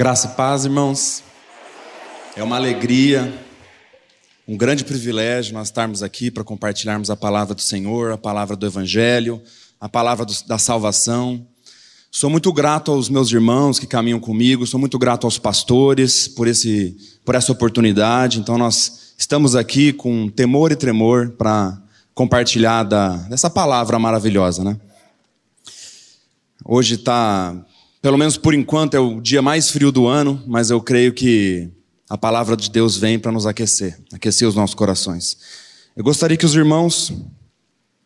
Graça e paz, irmãos. É uma alegria, um grande privilégio nós estarmos aqui para compartilharmos a palavra do Senhor, a palavra do Evangelho, a palavra do, da salvação. Sou muito grato aos meus irmãos que caminham comigo, sou muito grato aos pastores por, esse, por essa oportunidade. Então, nós estamos aqui com temor e tremor para compartilhar da, dessa palavra maravilhosa, né? Hoje está pelo menos por enquanto é o dia mais frio do ano, mas eu creio que a palavra de Deus vem para nos aquecer, aquecer os nossos corações. Eu gostaria que os irmãos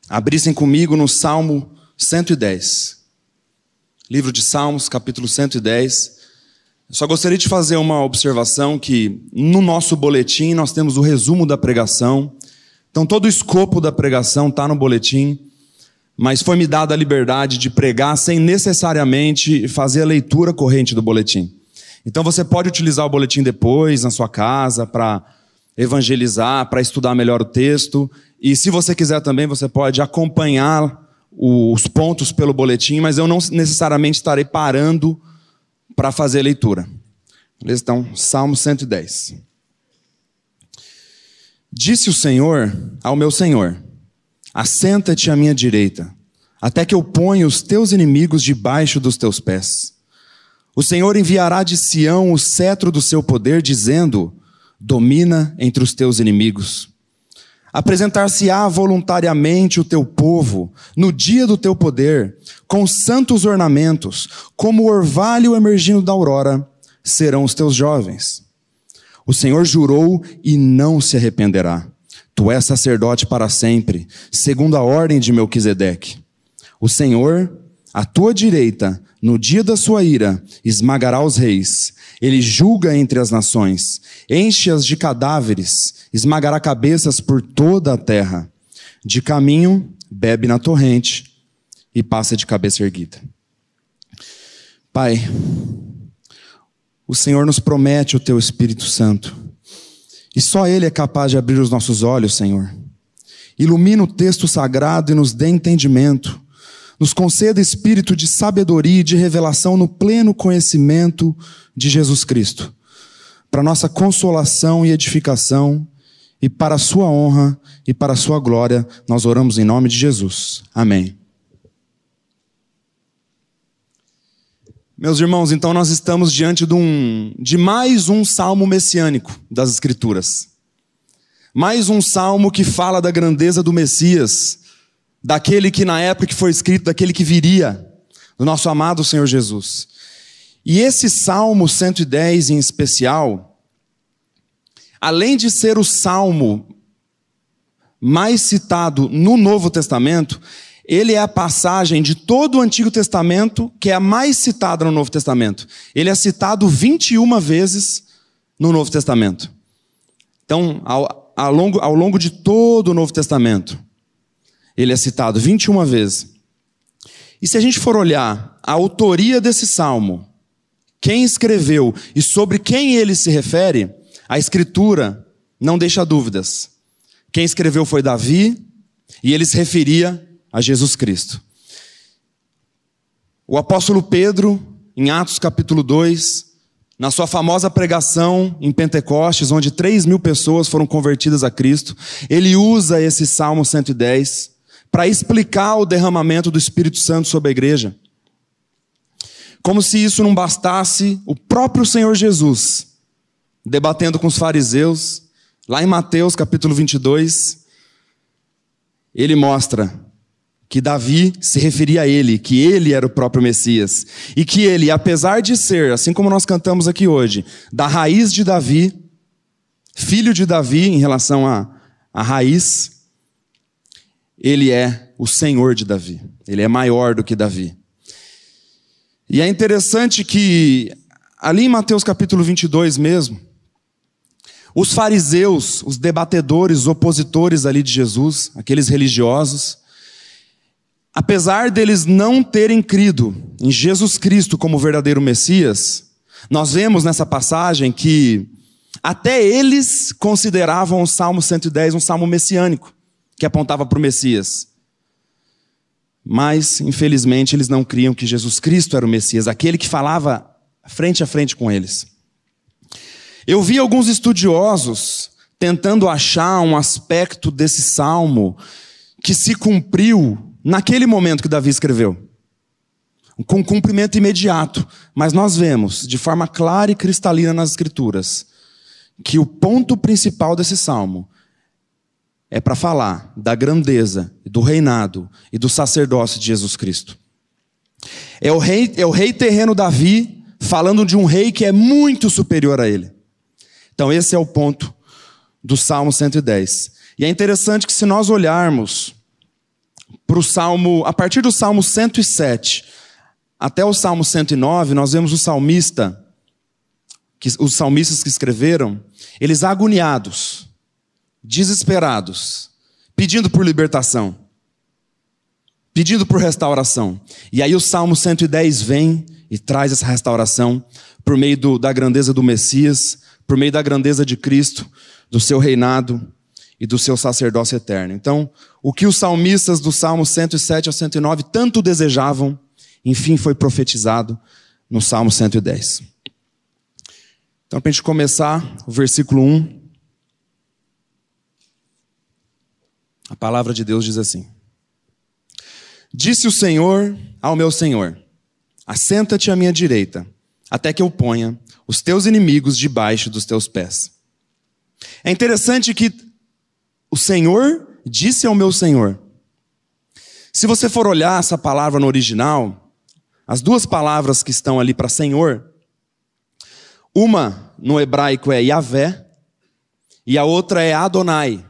abrissem comigo no Salmo 110. Livro de Salmos, capítulo 110. Eu só gostaria de fazer uma observação que no nosso boletim nós temos o resumo da pregação. Então todo o escopo da pregação está no boletim mas foi-me dada a liberdade de pregar sem necessariamente fazer a leitura corrente do boletim. Então você pode utilizar o boletim depois, na sua casa, para evangelizar, para estudar melhor o texto. E se você quiser também, você pode acompanhar os pontos pelo boletim, mas eu não necessariamente estarei parando para fazer a leitura. Beleza? Então, Salmo 110. Disse o Senhor ao meu Senhor: Assenta-te à minha direita, até que eu ponha os teus inimigos debaixo dos teus pés. O Senhor enviará de Sião o cetro do seu poder, dizendo: Domina entre os teus inimigos. Apresentar-se-á voluntariamente o teu povo, no dia do teu poder, com santos ornamentos, como o orvalho emergindo da aurora, serão os teus jovens. O Senhor jurou e não se arrependerá. Tu és sacerdote para sempre, segundo a ordem de Melquisedeque. O Senhor, à tua direita, no dia da sua ira, esmagará os reis. Ele julga entre as nações, enche-as de cadáveres, esmagará cabeças por toda a terra. De caminho, bebe na torrente e passa de cabeça erguida. Pai, o Senhor nos promete o teu Espírito Santo. E só Ele é capaz de abrir os nossos olhos, Senhor. Ilumina o texto sagrado e nos dê entendimento. Nos conceda espírito de sabedoria e de revelação no pleno conhecimento de Jesus Cristo. Para nossa consolação e edificação, e para a Sua honra e para a Sua glória, nós oramos em nome de Jesus. Amém. Meus irmãos, então nós estamos diante de, um, de mais um salmo messiânico das Escrituras. Mais um salmo que fala da grandeza do Messias, daquele que na época que foi escrito, daquele que viria, do nosso amado Senhor Jesus. E esse salmo 110 em especial, além de ser o salmo mais citado no Novo Testamento, ele é a passagem de todo o Antigo Testamento que é a mais citada no Novo Testamento. Ele é citado 21 vezes no Novo Testamento. Então, ao, ao, longo, ao longo de todo o Novo Testamento, ele é citado 21 vezes. E se a gente for olhar a autoria desse salmo, quem escreveu e sobre quem ele se refere, a Escritura não deixa dúvidas. Quem escreveu foi Davi, e ele se referia a Jesus Cristo. O apóstolo Pedro, em Atos capítulo 2, na sua famosa pregação em Pentecostes, onde 3 mil pessoas foram convertidas a Cristo, ele usa esse Salmo 110 para explicar o derramamento do Espírito Santo sobre a igreja. Como se isso não bastasse, o próprio Senhor Jesus, debatendo com os fariseus, lá em Mateus capítulo 22, ele mostra que Davi se referia a ele, que ele era o próprio Messias. E que ele, apesar de ser, assim como nós cantamos aqui hoje, da raiz de Davi, filho de Davi em relação à, à raiz, ele é o Senhor de Davi. Ele é maior do que Davi. E é interessante que, ali em Mateus capítulo 22 mesmo, os fariseus, os debatedores, os opositores ali de Jesus, aqueles religiosos, apesar deles não terem crido em Jesus Cristo como verdadeiro Messias, nós vemos nessa passagem que até eles consideravam o Salmo 110 um salmo messiânico, que apontava para o Messias. Mas, infelizmente, eles não criam que Jesus Cristo era o Messias, aquele que falava frente a frente com eles. Eu vi alguns estudiosos tentando achar um aspecto desse salmo que se cumpriu naquele momento que Davi escreveu. Com cumprimento imediato. Mas nós vemos, de forma clara e cristalina nas Escrituras, que o ponto principal desse salmo é para falar da grandeza, do reinado e do sacerdócio de Jesus Cristo. É o rei, é o rei terreno Davi falando de um rei que é muito superior a ele. Então, esse é o ponto do Salmo 110. E é interessante que, se nós olharmos para o Salmo, a partir do Salmo 107 até o Salmo 109, nós vemos o salmista, que, os salmistas que escreveram, eles agoniados, desesperados, pedindo por libertação, pedindo por restauração. E aí o Salmo 110 vem e traz essa restauração por meio do, da grandeza do Messias, por meio da grandeza de Cristo, do seu reinado e do seu sacerdócio eterno. Então, o que os salmistas do Salmo 107 ao 109 tanto desejavam, enfim, foi profetizado no Salmo 110. Então, para a gente começar, o versículo 1. A palavra de Deus diz assim: Disse o Senhor ao meu Senhor: Assenta-te à minha direita, até que eu ponha os teus inimigos debaixo dos teus pés. É interessante que o Senhor disse ao meu Senhor. Se você for olhar essa palavra no original, as duas palavras que estão ali para Senhor, uma no hebraico é Yahvé e a outra é Adonai.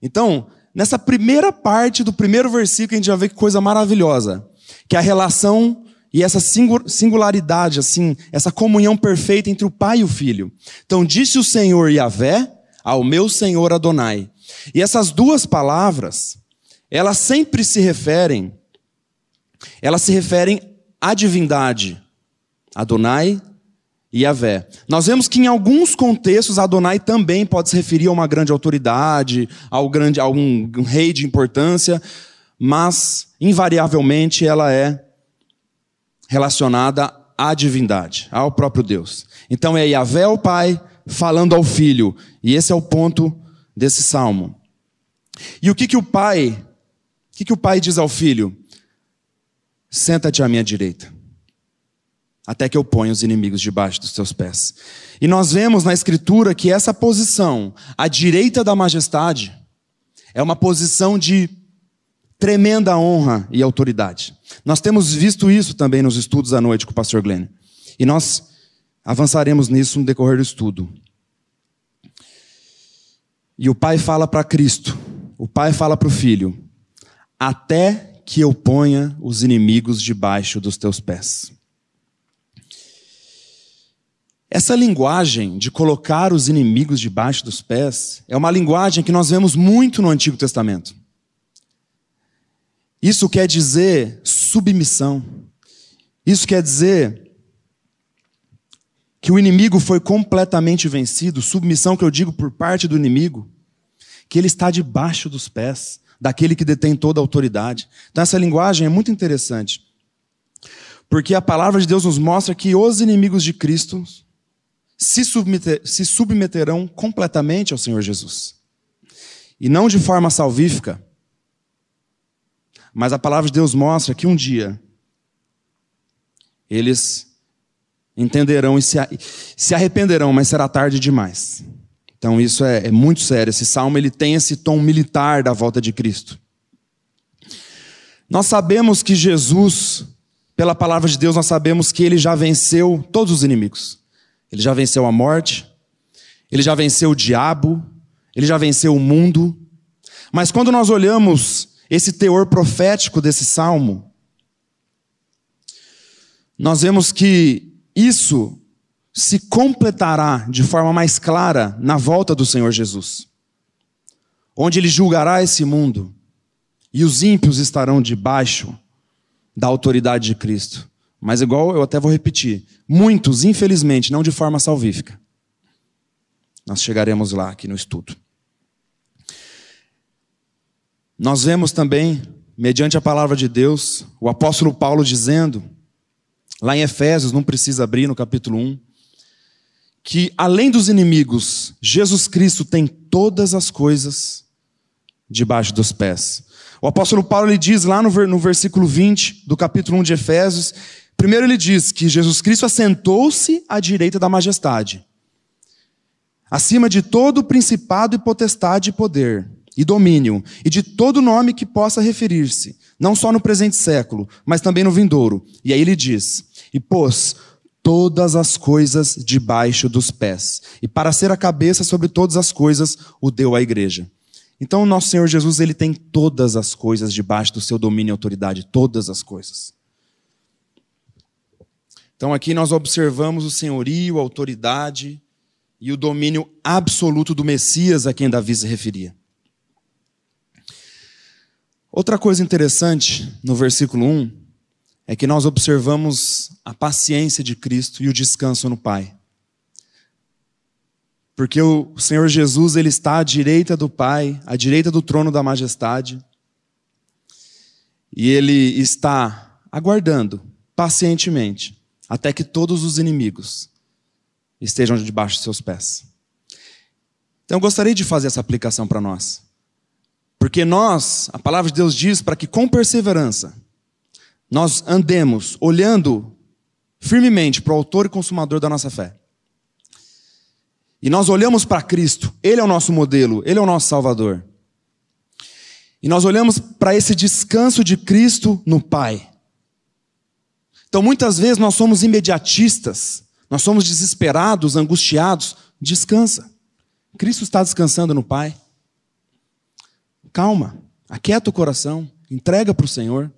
Então, nessa primeira parte do primeiro versículo, a gente já vê que coisa maravilhosa, que a relação e essa singularidade, assim, essa comunhão perfeita entre o pai e o filho. Então, disse o Senhor Yahvé ao meu Senhor Adonai. E essas duas palavras, elas sempre se referem, elas se referem à divindade, Adonai e Yahvé. Nós vemos que em alguns contextos Adonai também pode se referir a uma grande autoridade, ao grande, a um, rei de importância, mas invariavelmente ela é relacionada à divindade, ao próprio Deus. Então é Yahvé o Pai falando ao Filho, e esse é o ponto desse salmo. E o que que o Pai, o que que o Pai diz ao Filho? Senta-te à minha direita até que eu ponha os inimigos debaixo dos teus pés. E nós vemos na Escritura que essa posição, à direita da majestade, é uma posição de tremenda honra e autoridade. Nós temos visto isso também nos estudos à noite com o pastor Glenn. E nós avançaremos nisso no decorrer do estudo. E o pai fala para Cristo, o pai fala para o filho: até que eu ponha os inimigos debaixo dos teus pés. Essa linguagem de colocar os inimigos debaixo dos pés é uma linguagem que nós vemos muito no Antigo Testamento. Isso quer dizer submissão. Isso quer dizer que o inimigo foi completamente vencido, submissão que eu digo por parte do inimigo, que ele está debaixo dos pés daquele que detém toda a autoridade. Então essa linguagem é muito interessante. Porque a palavra de Deus nos mostra que os inimigos de Cristo se, submeter, se submeterão completamente ao Senhor Jesus. E não de forma salvífica, mas a palavra de Deus mostra que um dia eles entenderão e se, se arrependerão, mas será tarde demais. Então isso é, é, muito sério. Esse salmo ele tem esse tom militar da volta de Cristo. Nós sabemos que Jesus, pela palavra de Deus, nós sabemos que ele já venceu todos os inimigos. Ele já venceu a morte, ele já venceu o diabo, ele já venceu o mundo. Mas quando nós olhamos esse teor profético desse salmo, nós vemos que isso se completará de forma mais clara na volta do Senhor Jesus, onde ele julgará esse mundo e os ímpios estarão debaixo da autoridade de Cristo. Mas, igual eu até vou repetir, muitos, infelizmente, não de forma salvífica. Nós chegaremos lá aqui no estudo. Nós vemos também, mediante a palavra de Deus, o apóstolo Paulo dizendo, lá em Efésios, não precisa abrir no capítulo 1, que além dos inimigos, Jesus Cristo tem todas as coisas debaixo dos pés. O apóstolo Paulo ele diz lá no, no versículo 20 do capítulo 1 de Efésios, primeiro ele diz que Jesus Cristo assentou-se à direita da majestade, acima de todo principado e potestade e poder e domínio, e de todo nome que possa referir-se, não só no presente século, mas também no vindouro. E aí ele diz: E pôs todas as coisas debaixo dos pés, e para ser a cabeça sobre todas as coisas, o deu à igreja. Então, o nosso Senhor Jesus, ele tem todas as coisas debaixo do seu domínio e autoridade, todas as coisas. Então, aqui nós observamos o senhorio, a autoridade e o domínio absoluto do Messias a quem Davi se referia. Outra coisa interessante no versículo 1 é que nós observamos a paciência de Cristo e o descanso no Pai. Porque o Senhor Jesus ele está à direita do Pai, à direita do trono da majestade, e ele está aguardando pacientemente até que todos os inimigos estejam debaixo de seus pés. Então eu gostaria de fazer essa aplicação para nós. Porque nós, a palavra de Deus diz para que com perseverança nós andemos olhando firmemente para o autor e consumador da nossa fé. E nós olhamos para Cristo, Ele é o nosso modelo, Ele é o nosso Salvador. E nós olhamos para esse descanso de Cristo no Pai. Então muitas vezes nós somos imediatistas, nós somos desesperados, angustiados. Descansa. Cristo está descansando no Pai calma, aquieta o coração, entrega para o Senhor.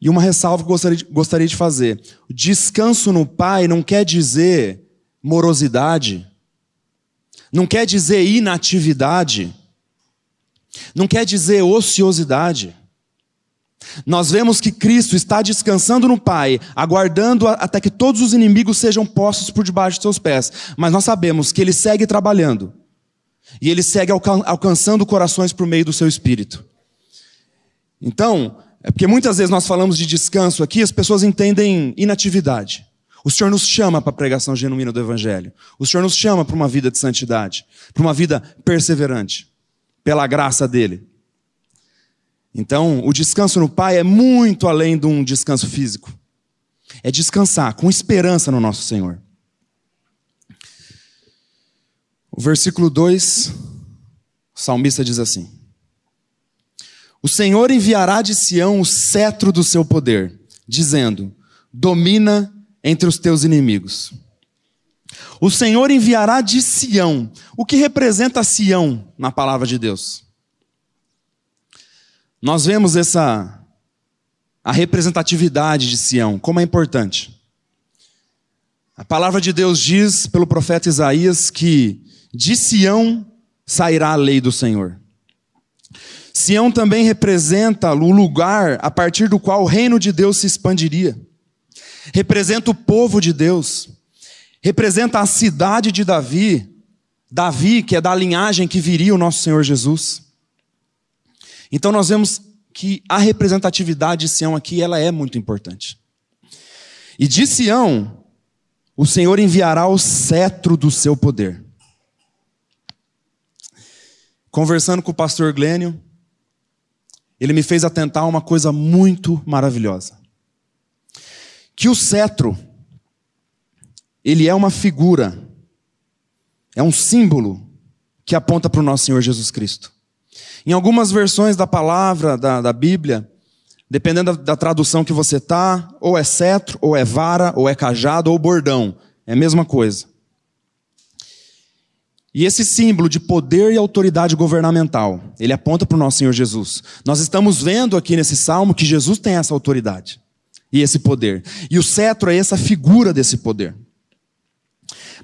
E uma ressalva que gostaria de, gostaria de fazer: descanso no Pai não quer dizer morosidade, não quer dizer inatividade, não quer dizer ociosidade. Nós vemos que Cristo está descansando no Pai, aguardando até que todos os inimigos sejam postos por debaixo de seus pés, mas nós sabemos que Ele segue trabalhando. E ele segue alcançando corações por meio do seu espírito. Então, é porque muitas vezes nós falamos de descanso aqui, as pessoas entendem inatividade. O Senhor nos chama para a pregação genuína do Evangelho. O Senhor nos chama para uma vida de santidade, para uma vida perseverante, pela graça dele. Então, o descanso no Pai é muito além de um descanso físico. É descansar com esperança no nosso Senhor. O versículo 2, o salmista diz assim: O Senhor enviará de Sião o cetro do seu poder, dizendo: Domina entre os teus inimigos. O Senhor enviará de Sião. O que representa Sião na palavra de Deus? Nós vemos essa a representatividade de Sião, como é importante. A palavra de Deus diz pelo profeta Isaías que de Sião sairá a lei do Senhor. Sião também representa o lugar a partir do qual o reino de Deus se expandiria. Representa o povo de Deus. Representa a cidade de Davi. Davi, que é da linhagem que viria o nosso Senhor Jesus. Então nós vemos que a representatividade de Sião aqui ela é muito importante. E de Sião, o Senhor enviará o cetro do seu poder. Conversando com o pastor Glênio, ele me fez atentar a uma coisa muito maravilhosa. Que o cetro, ele é uma figura, é um símbolo que aponta para o nosso Senhor Jesus Cristo. Em algumas versões da palavra da, da Bíblia, dependendo da, da tradução que você está, ou é cetro, ou é vara, ou é cajado, ou bordão. É a mesma coisa. E esse símbolo de poder e autoridade governamental, ele aponta para o nosso Senhor Jesus. Nós estamos vendo aqui nesse salmo que Jesus tem essa autoridade e esse poder. E o cetro é essa figura desse poder.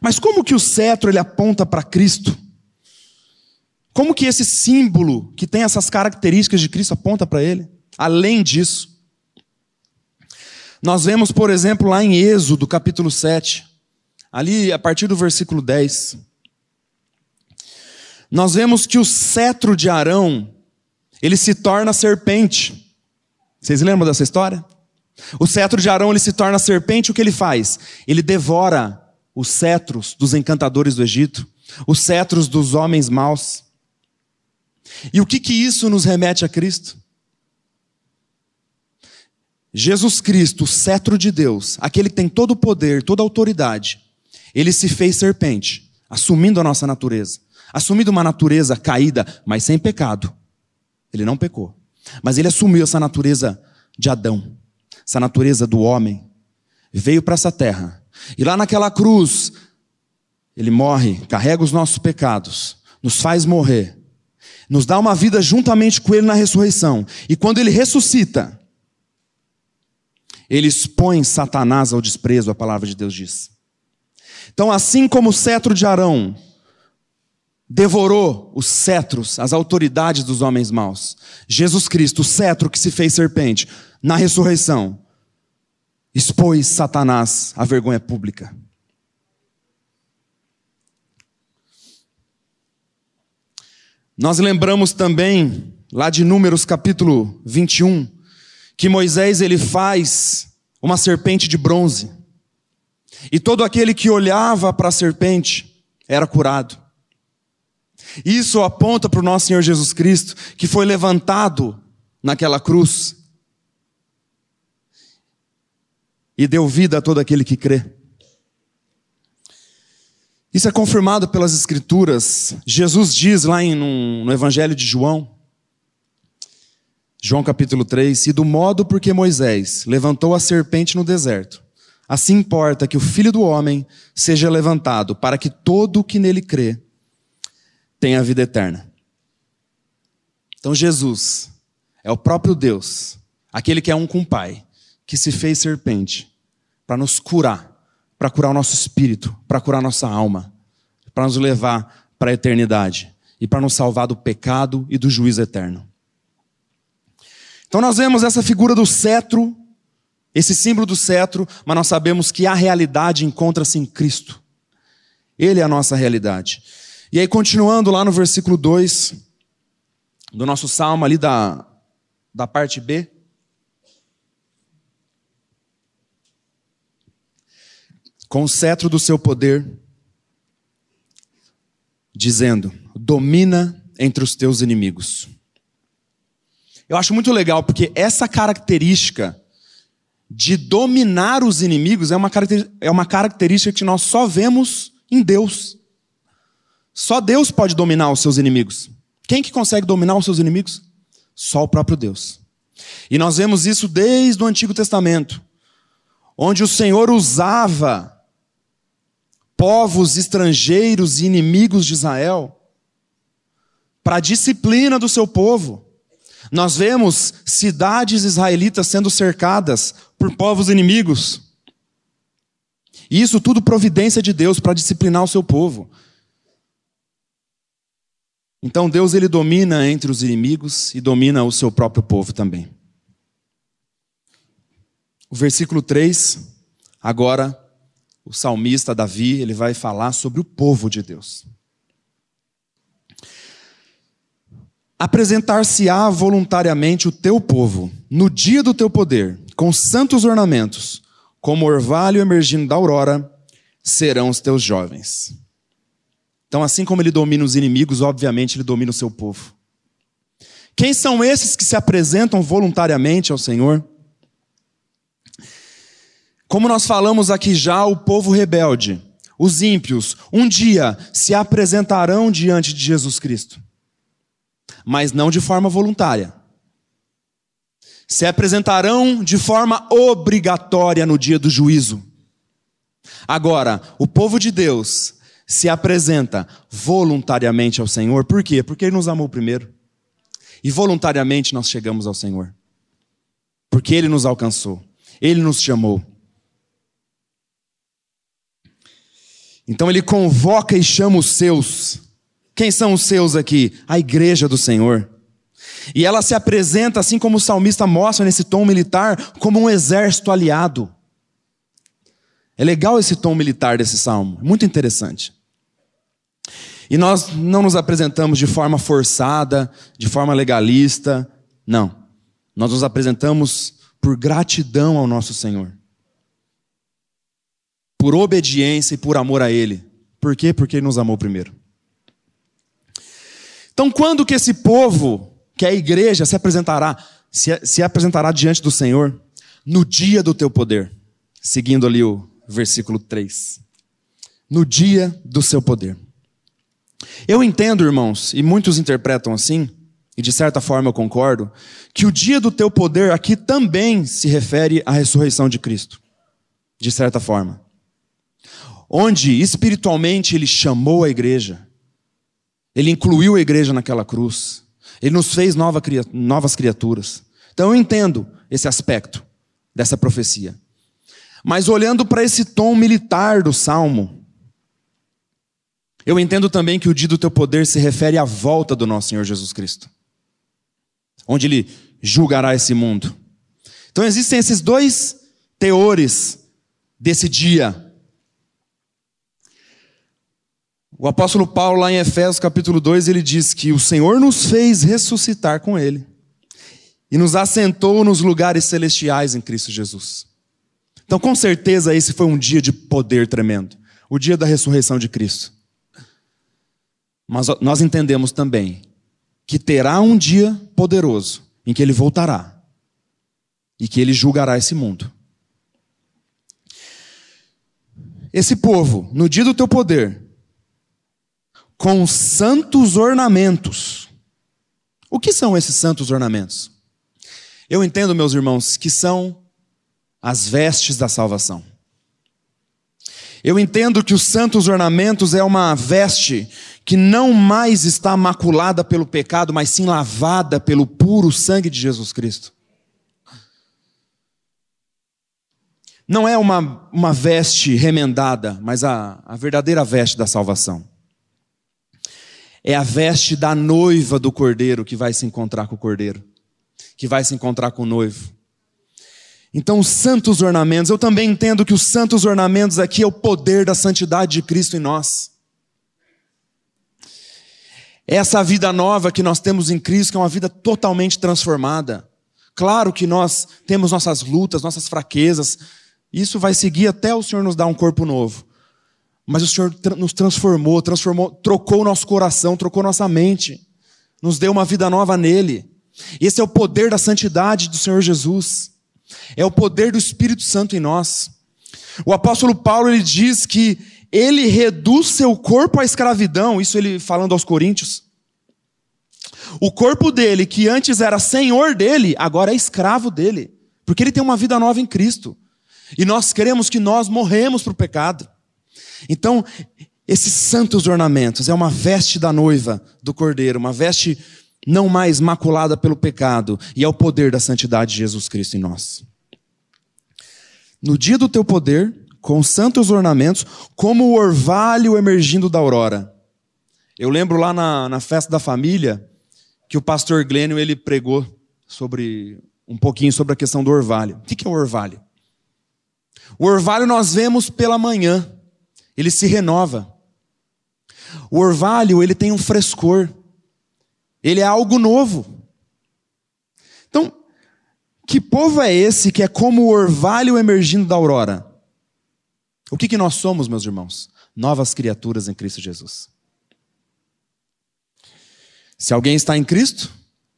Mas como que o cetro ele aponta para Cristo? Como que esse símbolo que tem essas características de Cristo aponta para ele? Além disso, nós vemos, por exemplo, lá em Êxodo, capítulo 7, ali a partir do versículo 10, nós vemos que o cetro de Arão, ele se torna serpente. Vocês lembram dessa história? O cetro de Arão ele se torna serpente, o que ele faz? Ele devora os cetros dos encantadores do Egito, os cetros dos homens maus. E o que que isso nos remete a Cristo? Jesus Cristo, o cetro de Deus, aquele que tem todo o poder, toda a autoridade, ele se fez serpente, assumindo a nossa natureza, assumindo uma natureza caída, mas sem pecado. Ele não pecou, mas ele assumiu essa natureza de Adão, essa natureza do homem, veio para essa terra, e lá naquela cruz, ele morre, carrega os nossos pecados, nos faz morrer, nos dá uma vida juntamente com ele na ressurreição, e quando ele ressuscita, ele expõe Satanás ao desprezo, a palavra de Deus diz. Então, assim como o cetro de Arão devorou os cetros, as autoridades dos homens maus, Jesus Cristo, o cetro que se fez serpente, na ressurreição, expôs Satanás à vergonha pública. Nós lembramos também, lá de Números capítulo 21, que Moisés ele faz uma serpente de bronze. E todo aquele que olhava para a serpente era curado. Isso aponta para o nosso Senhor Jesus Cristo, que foi levantado naquela cruz e deu vida a todo aquele que crê. Isso é confirmado pelas Escrituras. Jesus diz lá em, no, no Evangelho de João, João capítulo 3: E do modo porque Moisés levantou a serpente no deserto, assim importa que o filho do homem seja levantado, para que todo o que nele crê tenha vida eterna. Então Jesus é o próprio Deus, aquele que é um com o Pai, que se fez serpente para nos curar, para curar o nosso espírito, para curar nossa alma, para nos levar para a eternidade e para nos salvar do pecado e do juízo eterno. Então nós vemos essa figura do cetro, esse símbolo do cetro, mas nós sabemos que a realidade encontra-se em Cristo. Ele é a nossa realidade. E aí, continuando lá no versículo 2 do nosso salmo, ali da, da parte B. Com o cetro do seu poder, dizendo: domina entre os teus inimigos. Eu acho muito legal, porque essa característica de dominar os inimigos é uma, é uma característica que nós só vemos em Deus. Só Deus pode dominar os seus inimigos. Quem que consegue dominar os seus inimigos? Só o próprio Deus. E nós vemos isso desde o Antigo Testamento, onde o Senhor usava povos estrangeiros e inimigos de Israel para a disciplina do seu povo. Nós vemos cidades israelitas sendo cercadas por povos inimigos. E isso tudo providência de Deus para disciplinar o seu povo. Então Deus ele domina entre os inimigos e domina o seu próprio povo também. O versículo 3, agora o salmista Davi, ele vai falar sobre o povo de Deus. Apresentar-se-á voluntariamente o teu povo, no dia do teu poder, com santos ornamentos, como orvalho emergindo da aurora, serão os teus jovens. Então, assim como ele domina os inimigos, obviamente ele domina o seu povo. Quem são esses que se apresentam voluntariamente ao Senhor? Como nós falamos aqui já, o povo rebelde, os ímpios, um dia se apresentarão diante de Jesus Cristo mas não de forma voluntária. Se apresentarão de forma obrigatória no dia do juízo. Agora, o povo de Deus se apresenta voluntariamente ao Senhor, por quê? Porque Ele nos amou primeiro. E voluntariamente nós chegamos ao Senhor. Porque Ele nos alcançou, Ele nos chamou. Então Ele convoca e chama os seus quem são os seus aqui? A igreja do Senhor. E ela se apresenta, assim como o salmista mostra nesse tom militar, como um exército aliado. É legal esse tom militar desse salmo, muito interessante. E nós não nos apresentamos de forma forçada, de forma legalista, não. Nós nos apresentamos por gratidão ao nosso Senhor. Por obediência e por amor a Ele. Por quê? Porque Ele nos amou primeiro. Então, quando que esse povo, que é a igreja, se apresentará, se, se apresentará diante do Senhor? No dia do teu poder. Seguindo ali o versículo 3. No dia do seu poder. Eu entendo, irmãos, e muitos interpretam assim, e de certa forma eu concordo, que o dia do teu poder aqui também se refere à ressurreição de Cristo. De certa forma. Onde espiritualmente ele chamou a igreja, ele incluiu a igreja naquela cruz, ele nos fez nova, novas criaturas. Então eu entendo esse aspecto dessa profecia. Mas olhando para esse tom militar do salmo, eu entendo também que o dia do teu poder se refere à volta do nosso Senhor Jesus Cristo onde ele julgará esse mundo. Então existem esses dois teores desse dia. O apóstolo Paulo, lá em Efésios capítulo 2, ele diz que o Senhor nos fez ressuscitar com ele e nos assentou nos lugares celestiais em Cristo Jesus. Então, com certeza, esse foi um dia de poder tremendo o dia da ressurreição de Cristo. Mas nós entendemos também que terá um dia poderoso em que ele voltará e que ele julgará esse mundo. Esse povo, no dia do teu poder, com santos ornamentos. O que são esses santos ornamentos? Eu entendo, meus irmãos, que são as vestes da salvação. Eu entendo que os santos ornamentos é uma veste que não mais está maculada pelo pecado, mas sim lavada pelo puro sangue de Jesus Cristo. Não é uma, uma veste remendada, mas a, a verdadeira veste da salvação. É a veste da noiva do cordeiro que vai se encontrar com o cordeiro, que vai se encontrar com o noivo. Então, os santos ornamentos, eu também entendo que os santos ornamentos aqui é o poder da santidade de Cristo em nós. Essa vida nova que nós temos em Cristo, que é uma vida totalmente transformada. Claro que nós temos nossas lutas, nossas fraquezas. Isso vai seguir até o Senhor nos dar um corpo novo. Mas o Senhor nos transformou, transformou, trocou nosso coração, trocou nossa mente, nos deu uma vida nova nele. Esse é o poder da santidade do Senhor Jesus. É o poder do Espírito Santo em nós. O apóstolo Paulo ele diz que ele reduz seu corpo à escravidão, isso ele falando aos coríntios. O corpo dele, que antes era senhor dele, agora é escravo dele, porque ele tem uma vida nova em Cristo. E nós queremos que nós morremos para o pecado. Então, esses santos ornamentos é uma veste da noiva do cordeiro, uma veste não mais maculada pelo pecado, e é o poder da santidade de Jesus Cristo em nós. No dia do teu poder, com santos ornamentos, como o orvalho emergindo da aurora. Eu lembro lá na, na festa da família que o pastor Glênio ele pregou sobre um pouquinho sobre a questão do orvalho. O que é o orvalho? O orvalho nós vemos pela manhã, ele se renova. O orvalho ele tem um frescor, ele é algo novo. Então, que povo é esse que é como o orvalho emergindo da aurora? O que, que nós somos, meus irmãos? Novas criaturas em Cristo Jesus. Se alguém está em Cristo,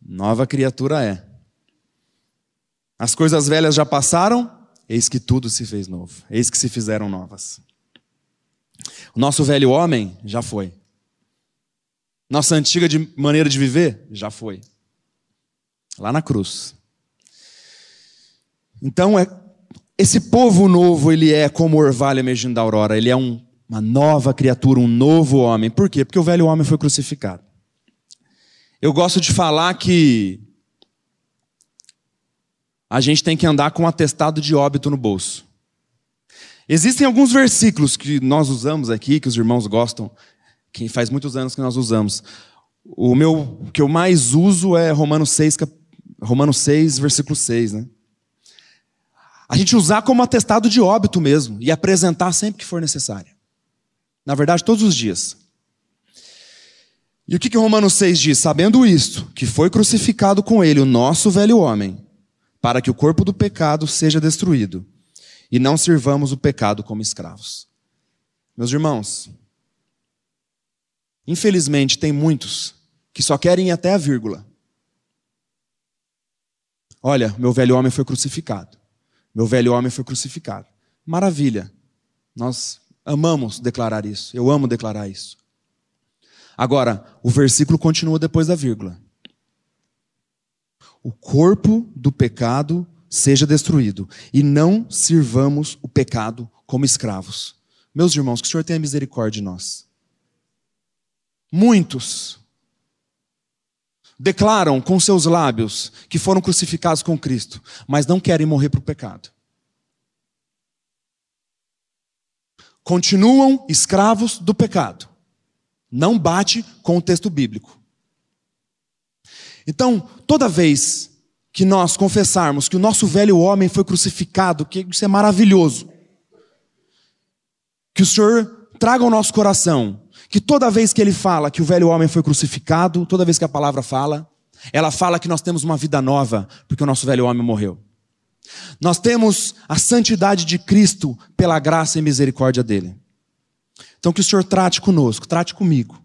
nova criatura é. As coisas velhas já passaram, eis que tudo se fez novo, eis que se fizeram novas. O nosso velho homem já foi. Nossa antiga de maneira de viver já foi. Lá na cruz. Então é esse povo novo, ele é como o orvalho emergindo da aurora, ele é um, uma nova criatura, um novo homem. Por quê? Porque o velho homem foi crucificado. Eu gosto de falar que a gente tem que andar com um atestado de óbito no bolso. Existem alguns versículos que nós usamos aqui, que os irmãos gostam, que faz muitos anos que nós usamos. O meu o que eu mais uso é Romanos 6, Romanos 6, versículo 6, né? a gente usar como atestado de óbito mesmo e apresentar sempre que for necessário. Na verdade, todos os dias. E o que, que Romanos 6 diz? Sabendo isto, que foi crucificado com ele o nosso velho homem, para que o corpo do pecado seja destruído e não sirvamos o pecado como escravos. Meus irmãos, infelizmente tem muitos que só querem ir até a vírgula. Olha, meu velho homem foi crucificado. Meu velho homem foi crucificado. Maravilha. Nós amamos declarar isso. Eu amo declarar isso. Agora, o versículo continua depois da vírgula. O corpo do pecado seja destruído e não sirvamos o pecado como escravos. Meus irmãos, que o Senhor tenha misericórdia de nós. Muitos declaram com seus lábios que foram crucificados com Cristo, mas não querem morrer para o pecado. Continuam escravos do pecado. Não bate com o texto bíblico. Então, toda vez que nós confessarmos que o nosso velho homem foi crucificado, que isso é maravilhoso, que o Senhor traga ao nosso coração que toda vez que ele fala que o velho homem foi crucificado, toda vez que a palavra fala, ela fala que nós temos uma vida nova, porque o nosso velho homem morreu. Nós temos a santidade de Cristo pela graça e misericórdia dele. Então que o Senhor trate conosco, trate comigo,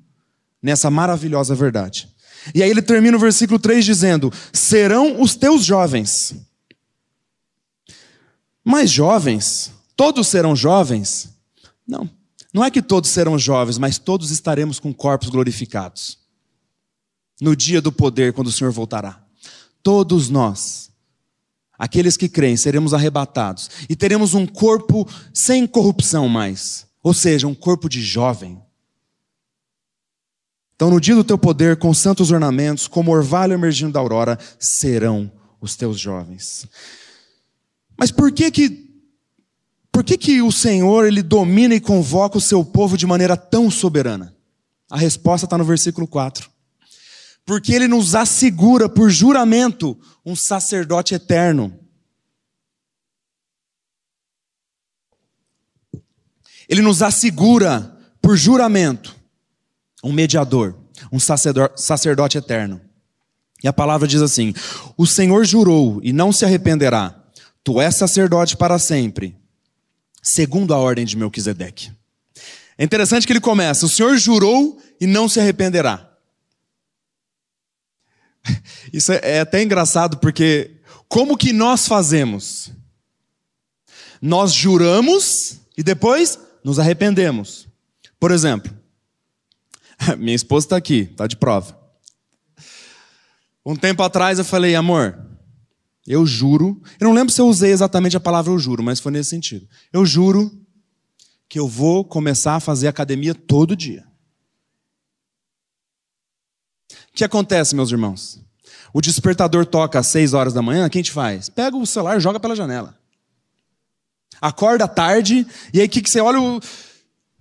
nessa maravilhosa verdade. E aí ele termina o versículo 3 dizendo: Serão os teus jovens. Mas jovens, todos serão jovens? Não. Não é que todos serão jovens, mas todos estaremos com corpos glorificados. No dia do poder, quando o Senhor voltará. Todos nós, aqueles que creem, seremos arrebatados e teremos um corpo sem corrupção mais. Ou seja, um corpo de jovem. Então, no dia do teu poder, com santos ornamentos, como orvalho emergindo da aurora, serão os teus jovens. Mas por que que por que, que o Senhor ele domina e convoca o seu povo de maneira tão soberana? A resposta está no versículo 4. Porque ele nos assegura por juramento um sacerdote eterno. Ele nos assegura por juramento um mediador, um sacerdote eterno. E a palavra diz assim: O Senhor jurou e não se arrependerá. Tu és sacerdote para sempre segundo a ordem de Melquisedeque. É interessante que ele começa: O Senhor jurou e não se arrependerá. Isso é, é até engraçado porque como que nós fazemos? Nós juramos e depois nos arrependemos. Por exemplo, minha esposa está aqui, está de prova. Um tempo atrás eu falei, amor, eu juro, eu não lembro se eu usei exatamente a palavra eu juro, mas foi nesse sentido. Eu juro que eu vou começar a fazer academia todo dia. O que acontece, meus irmãos? O despertador toca às 6 horas da manhã, o que a gente faz? Pega o celular joga pela janela. Acorda tarde, e aí o que, que você olha? O...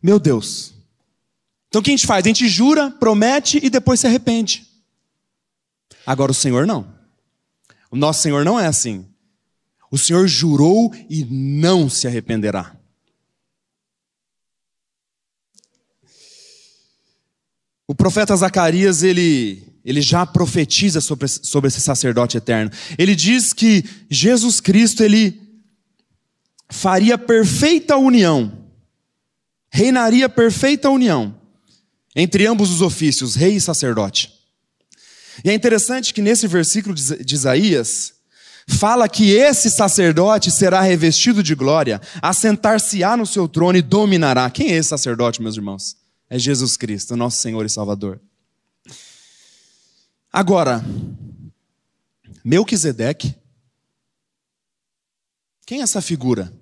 Meu Deus. Então o que a gente faz? A gente jura, promete e depois se arrepende. Agora o Senhor não. O nosso Senhor não é assim. O Senhor jurou e não se arrependerá. O profeta Zacarias, ele, ele já profetiza sobre, sobre esse sacerdote eterno. Ele diz que Jesus Cristo, ele faria perfeita união, reinaria perfeita união entre ambos os ofícios, rei e sacerdote. E é interessante que nesse versículo de Isaías, fala que esse sacerdote será revestido de glória, assentar-se-á no seu trono e dominará. Quem é esse sacerdote, meus irmãos? É Jesus Cristo, nosso Senhor e Salvador. Agora, Melquisedeque, quem é essa figura?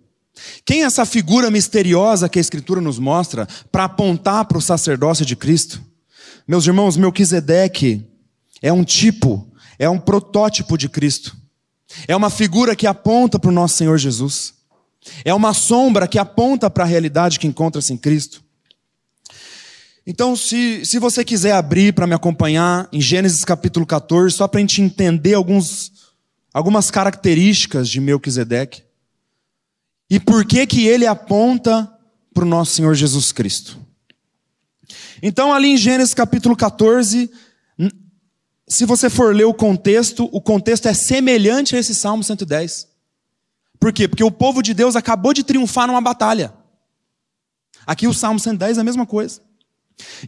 Quem é essa figura misteriosa que a Escritura nos mostra para apontar para o sacerdócio de Cristo? Meus irmãos, Melquisedeque é um tipo, é um protótipo de Cristo. É uma figura que aponta para o nosso Senhor Jesus. É uma sombra que aponta para a realidade que encontra-se em Cristo. Então, se, se você quiser abrir para me acompanhar em Gênesis capítulo 14, só para a gente entender alguns, algumas características de Melquisedeque. E por que que ele aponta para o nosso Senhor Jesus Cristo. Então, ali em Gênesis capítulo 14, se você for ler o contexto, o contexto é semelhante a esse Salmo 110. Por quê? Porque o povo de Deus acabou de triunfar numa batalha. Aqui o Salmo 110 é a mesma coisa.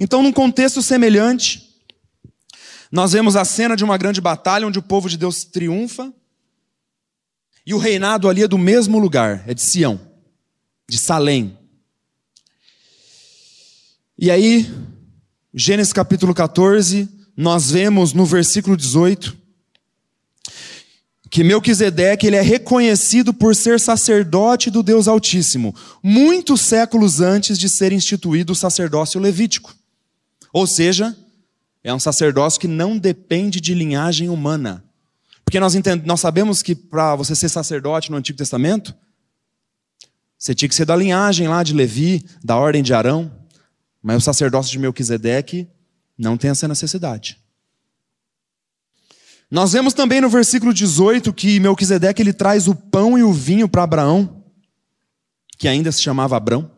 Então, num contexto semelhante, nós vemos a cena de uma grande batalha onde o povo de Deus triunfa e o reinado ali é do mesmo lugar, é de Sião, de Salém. E aí, Gênesis capítulo 14, nós vemos no versículo 18 que Melquisedeque ele é reconhecido por ser sacerdote do Deus Altíssimo, muitos séculos antes de ser instituído o sacerdócio levítico. Ou seja, é um sacerdócio que não depende de linhagem humana. Porque nós, entendemos, nós sabemos que para você ser sacerdote no Antigo Testamento, você tinha que ser da linhagem lá de Levi, da ordem de Arão, mas o sacerdócio de Melquisedeque não tem essa necessidade. Nós vemos também no versículo 18 que Melquisedeque ele traz o pão e o vinho para Abraão, que ainda se chamava Abrão.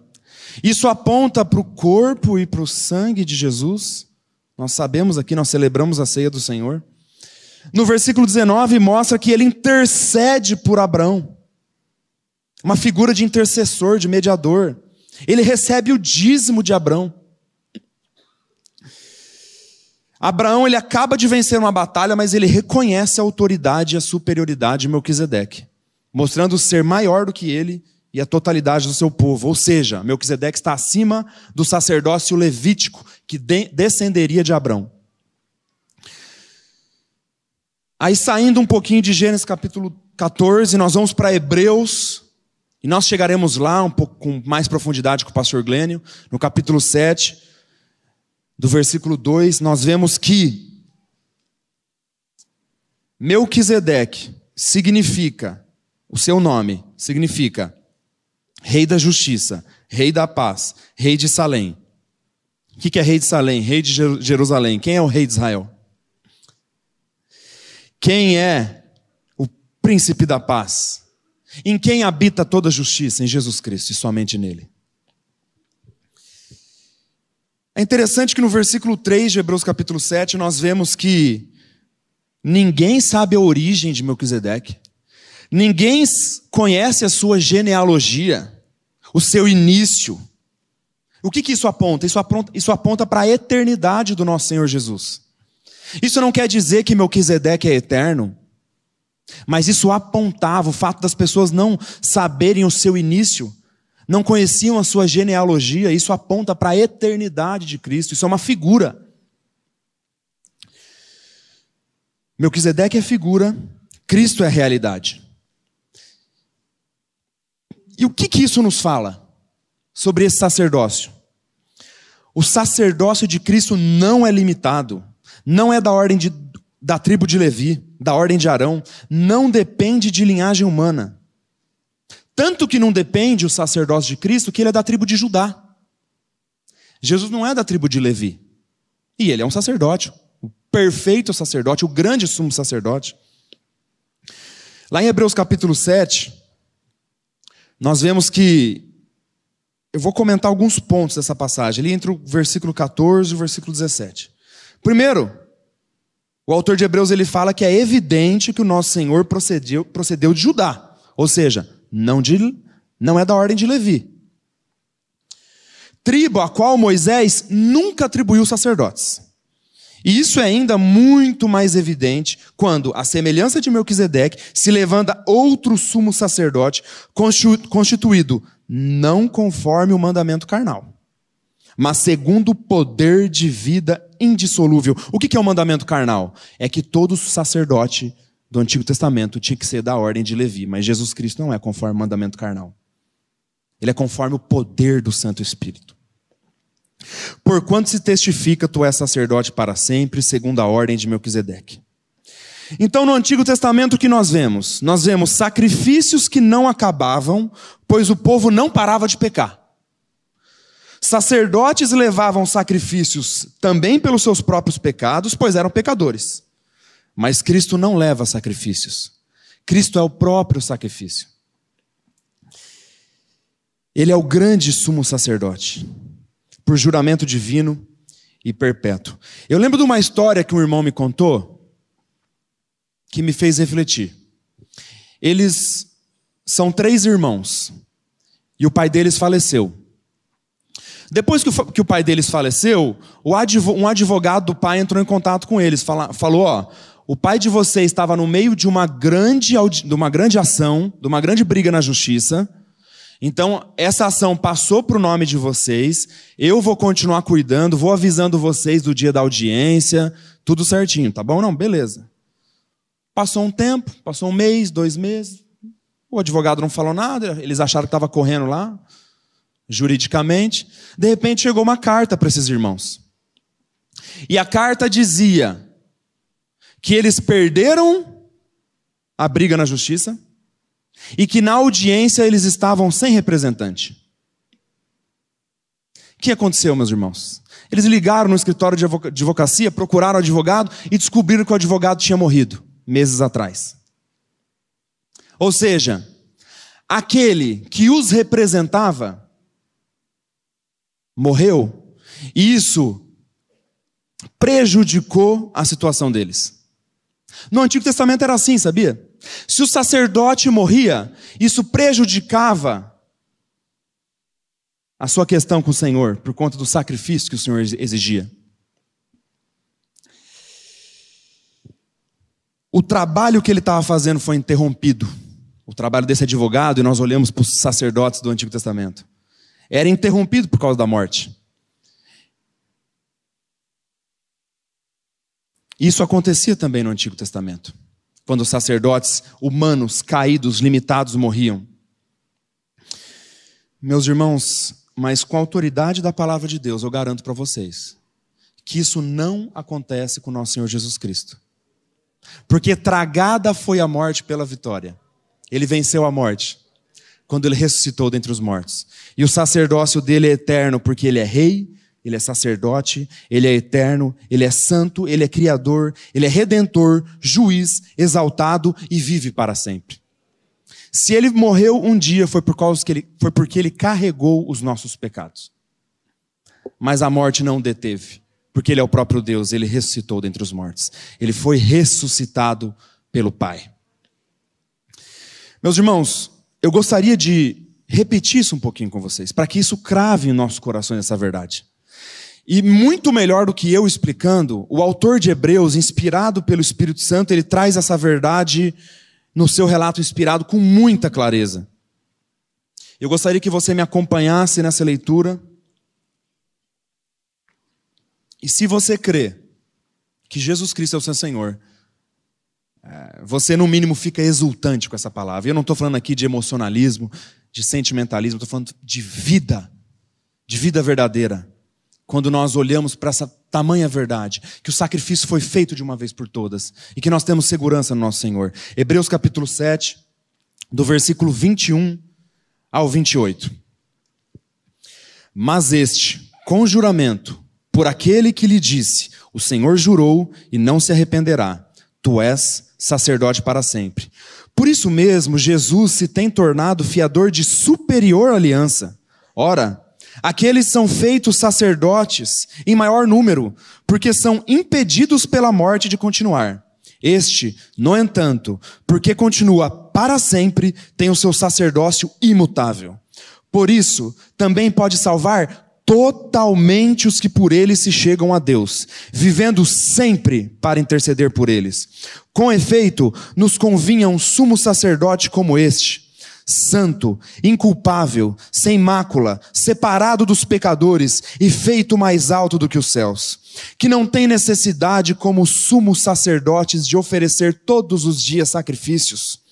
Isso aponta para o corpo e para o sangue de Jesus. Nós sabemos aqui, nós celebramos a ceia do Senhor. No versículo 19 mostra que ele intercede por Abraão. Uma figura de intercessor, de mediador. Ele recebe o dízimo de Abraão. Abraão ele acaba de vencer uma batalha, mas ele reconhece a autoridade e a superioridade de Melquisedeque, mostrando ser maior do que ele e a totalidade do seu povo. Ou seja, Melquisedeque está acima do sacerdócio levítico que de descenderia de Abraão. Aí saindo um pouquinho de Gênesis capítulo 14, nós vamos para Hebreus, e nós chegaremos lá um pouco com mais profundidade com o pastor Glênio, no capítulo 7 do versículo 2, nós vemos que Melquisedeque significa, o seu nome significa Rei da Justiça, Rei da Paz, Rei de Salém. O que é Rei de Salém? Rei de Jerusalém. Quem é o Rei de Israel? Quem é o Príncipe da Paz? Em quem habita toda a justiça? Em Jesus Cristo e somente nele. É interessante que no versículo 3 de Hebreus capítulo 7 nós vemos que ninguém sabe a origem de Melquisedeque. Ninguém conhece a sua genealogia, o seu início. O que, que isso aponta? Isso aponta, isso aponta para a eternidade do nosso Senhor Jesus. Isso não quer dizer que Melquisedeque é eterno, mas isso apontava o fato das pessoas não saberem o seu início não conheciam a sua genealogia, isso aponta para a eternidade de Cristo, isso é uma figura. Melquisedeque é figura, Cristo é realidade. E o que, que isso nos fala sobre esse sacerdócio? O sacerdócio de Cristo não é limitado, não é da ordem de, da tribo de Levi, da ordem de Arão, não depende de linhagem humana. Tanto que não depende o sacerdócio de Cristo que ele é da tribo de Judá. Jesus não é da tribo de Levi. E ele é um sacerdote, o perfeito sacerdote, o grande sumo sacerdote. Lá em Hebreus capítulo 7, nós vemos que. Eu vou comentar alguns pontos dessa passagem, ali entre o versículo 14 e o versículo 17. Primeiro, o autor de Hebreus ele fala que é evidente que o nosso Senhor procedeu, procedeu de Judá. Ou seja, não, de, não é da ordem de Levi. Tribo a qual Moisés nunca atribuiu sacerdotes. E isso é ainda muito mais evidente quando, a semelhança de Melquisedeque, se levanta outro sumo sacerdote constituído não conforme o mandamento carnal, mas segundo o poder de vida indissolúvel. O que é o mandamento carnal? É que todo sacerdote do Antigo Testamento tinha que ser da ordem de Levi, mas Jesus Cristo não é conforme o mandamento carnal. Ele é conforme o poder do Santo Espírito. Porquanto se testifica, tu és sacerdote para sempre, segundo a ordem de Melquisedeque. Então, no Antigo Testamento, o que nós vemos? Nós vemos sacrifícios que não acabavam, pois o povo não parava de pecar. Sacerdotes levavam sacrifícios também pelos seus próprios pecados, pois eram pecadores. Mas Cristo não leva sacrifícios. Cristo é o próprio sacrifício. Ele é o grande sumo sacerdote, por juramento divino e perpétuo. Eu lembro de uma história que um irmão me contou, que me fez refletir. Eles são três irmãos e o pai deles faleceu. Depois que o, pai deles faleceu, um advogado do pai entrou em contato com eles, falou: ó, o pai de vocês estava no meio de uma grande, de uma grande ação, de uma grande briga na justiça. Então, essa ação passou para o nome de vocês. Eu vou continuar cuidando, vou avisando vocês do dia da audiência, tudo certinho, tá bom? Não, beleza. Passou um tempo, passou um mês, dois meses. O advogado não falou nada, eles acharam que estava correndo lá, juridicamente. De repente chegou uma carta para esses irmãos. E a carta dizia que eles perderam a briga na justiça e que na audiência eles estavam sem representante. O que aconteceu, meus irmãos? Eles ligaram no escritório de advocacia, procuraram o advogado e descobriram que o advogado tinha morrido meses atrás. Ou seja, aquele que os representava morreu, e isso prejudicou a situação deles. No Antigo Testamento era assim, sabia? Se o sacerdote morria, isso prejudicava a sua questão com o Senhor, por conta do sacrifício que o Senhor exigia. O trabalho que ele estava fazendo foi interrompido. O trabalho desse advogado, e nós olhamos para os sacerdotes do Antigo Testamento, era interrompido por causa da morte. Isso acontecia também no Antigo Testamento quando os sacerdotes humanos, caídos, limitados morriam. Meus irmãos, mas com a autoridade da palavra de Deus, eu garanto para vocês que isso não acontece com nosso Senhor Jesus Cristo. Porque tragada foi a morte pela vitória. Ele venceu a morte quando ele ressuscitou dentre os mortos. E o sacerdócio dele é eterno, porque ele é rei, ele é sacerdote, ele é eterno, ele é santo, ele é criador, ele é redentor, juiz, exaltado e vive para sempre. Se ele morreu um dia foi por causa que ele foi porque ele carregou os nossos pecados. Mas a morte não deteve, porque ele é o próprio Deus, ele ressuscitou dentre os mortos. Ele foi ressuscitado pelo Pai. Meus irmãos, eu gostaria de repetir isso um pouquinho com vocês, para que isso crave em nossos corações essa verdade. E muito melhor do que eu explicando, o autor de Hebreus, inspirado pelo Espírito Santo, ele traz essa verdade no seu relato inspirado com muita clareza. Eu gostaria que você me acompanhasse nessa leitura. E se você crê que Jesus Cristo é o seu Senhor, é, você no mínimo fica exultante com essa palavra. Eu não estou falando aqui de emocionalismo, de sentimentalismo, estou falando de vida, de vida verdadeira quando nós olhamos para essa tamanha verdade, que o sacrifício foi feito de uma vez por todas e que nós temos segurança no nosso Senhor. Hebreus capítulo 7, do versículo 21 ao 28. Mas este, com juramento, por aquele que lhe disse: O Senhor jurou e não se arrependerá, tu és sacerdote para sempre. Por isso mesmo, Jesus se tem tornado fiador de superior aliança. Ora, Aqueles são feitos sacerdotes em maior número, porque são impedidos pela morte de continuar. Este, no entanto, porque continua para sempre, tem o seu sacerdócio imutável. Por isso, também pode salvar totalmente os que por ele se chegam a Deus, vivendo sempre para interceder por eles. Com efeito, nos convinha um sumo sacerdote como este santo, inculpável, sem mácula, separado dos pecadores e feito mais alto do que os céus, que não tem necessidade, como sumos sacerdotes, de oferecer todos os dias sacrifícios.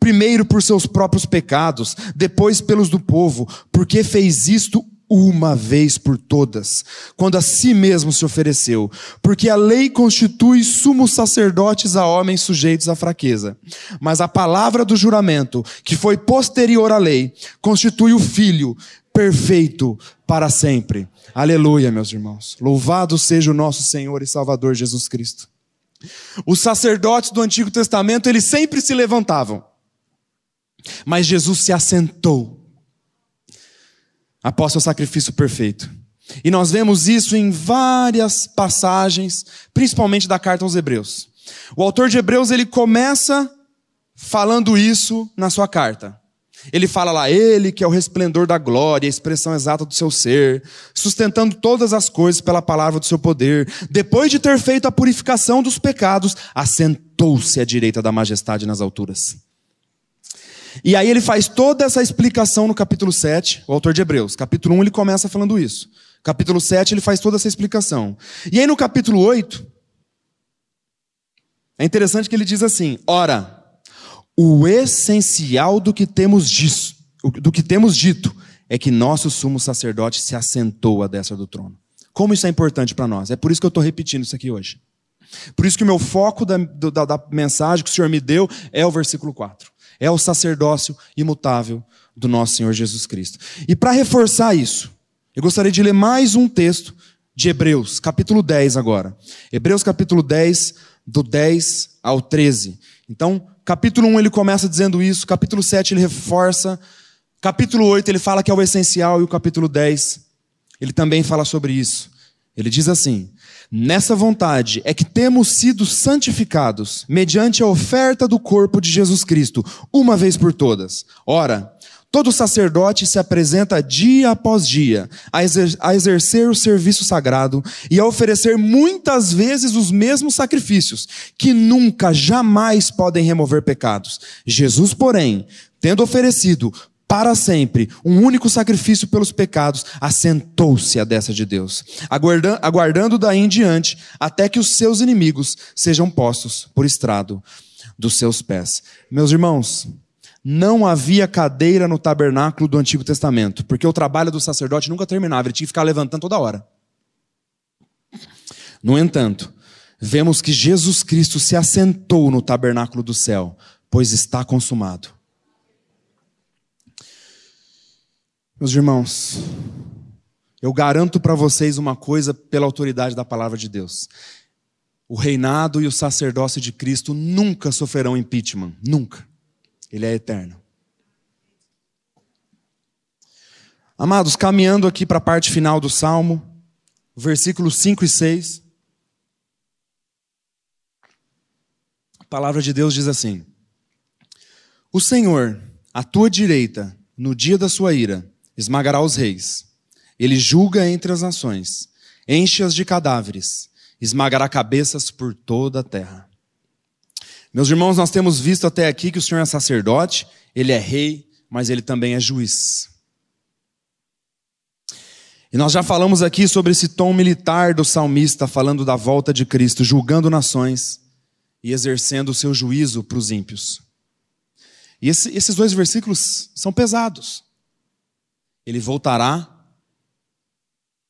Primeiro por seus próprios pecados, depois pelos do povo, porque fez isto uma vez por todas, quando a si mesmo se ofereceu, porque a lei constitui sumos sacerdotes a homens sujeitos à fraqueza. Mas a palavra do juramento, que foi posterior à lei, constitui o Filho perfeito para sempre. Aleluia, meus irmãos. Louvado seja o nosso Senhor e Salvador Jesus Cristo. Os sacerdotes do Antigo Testamento, eles sempre se levantavam. Mas Jesus se assentou após seu sacrifício perfeito. E nós vemos isso em várias passagens, principalmente da carta aos Hebreus. O autor de Hebreus ele começa falando isso na sua carta. Ele fala lá, ele que é o resplendor da glória, a expressão exata do seu ser, sustentando todas as coisas pela palavra do seu poder. Depois de ter feito a purificação dos pecados, assentou-se à direita da majestade nas alturas. E aí ele faz toda essa explicação no capítulo 7, o autor de Hebreus. Capítulo 1 ele começa falando isso. Capítulo 7 ele faz toda essa explicação. E aí no capítulo 8, é interessante que ele diz assim: Ora, o essencial do que temos do que temos dito é que nosso sumo sacerdote se assentou à destra do trono. Como isso é importante para nós? É por isso que eu estou repetindo isso aqui hoje. Por isso que o meu foco da, da, da mensagem que o Senhor me deu é o versículo 4. É o sacerdócio imutável do nosso Senhor Jesus Cristo. E para reforçar isso, eu gostaria de ler mais um texto de Hebreus, capítulo 10 agora. Hebreus capítulo 10, do 10 ao 13. Então, Capítulo 1 ele começa dizendo isso, capítulo 7 ele reforça, capítulo 8 ele fala que é o essencial e o capítulo 10 ele também fala sobre isso. Ele diz assim: Nessa vontade é que temos sido santificados mediante a oferta do corpo de Jesus Cristo, uma vez por todas. Ora, Todo sacerdote se apresenta dia após dia a, exer a, exercer o serviço sagrado e a oferecer muitas vezes os mesmos sacrifícios, que nunca, jamais podem remover pecados. Jesus, porém, tendo oferecido para sempre um único sacrifício pelos pecados, assentou-se à destra de Deus, aguardando daí em diante até que os seus inimigos sejam postos por estrado dos seus pés. Meus irmãos, não havia cadeira no tabernáculo do Antigo Testamento, porque o trabalho do sacerdote nunca terminava, ele tinha que ficar levantando toda hora. No entanto, vemos que Jesus Cristo se assentou no tabernáculo do céu, pois está consumado. Meus irmãos, eu garanto para vocês uma coisa pela autoridade da palavra de Deus. O reinado e o sacerdócio de Cristo nunca sofrerão impeachment, nunca. Ele é eterno. Amados, caminhando aqui para a parte final do Salmo, versículos 5 e 6. A palavra de Deus diz assim: O Senhor, à tua direita, no dia da sua ira, esmagará os reis. Ele julga entre as nações, enche-as de cadáveres, esmagará cabeças por toda a terra. Meus irmãos, nós temos visto até aqui que o Senhor é sacerdote, ele é rei, mas ele também é juiz. E nós já falamos aqui sobre esse tom militar do salmista, falando da volta de Cristo, julgando nações e exercendo o seu juízo para os ímpios. E esse, esses dois versículos são pesados. Ele voltará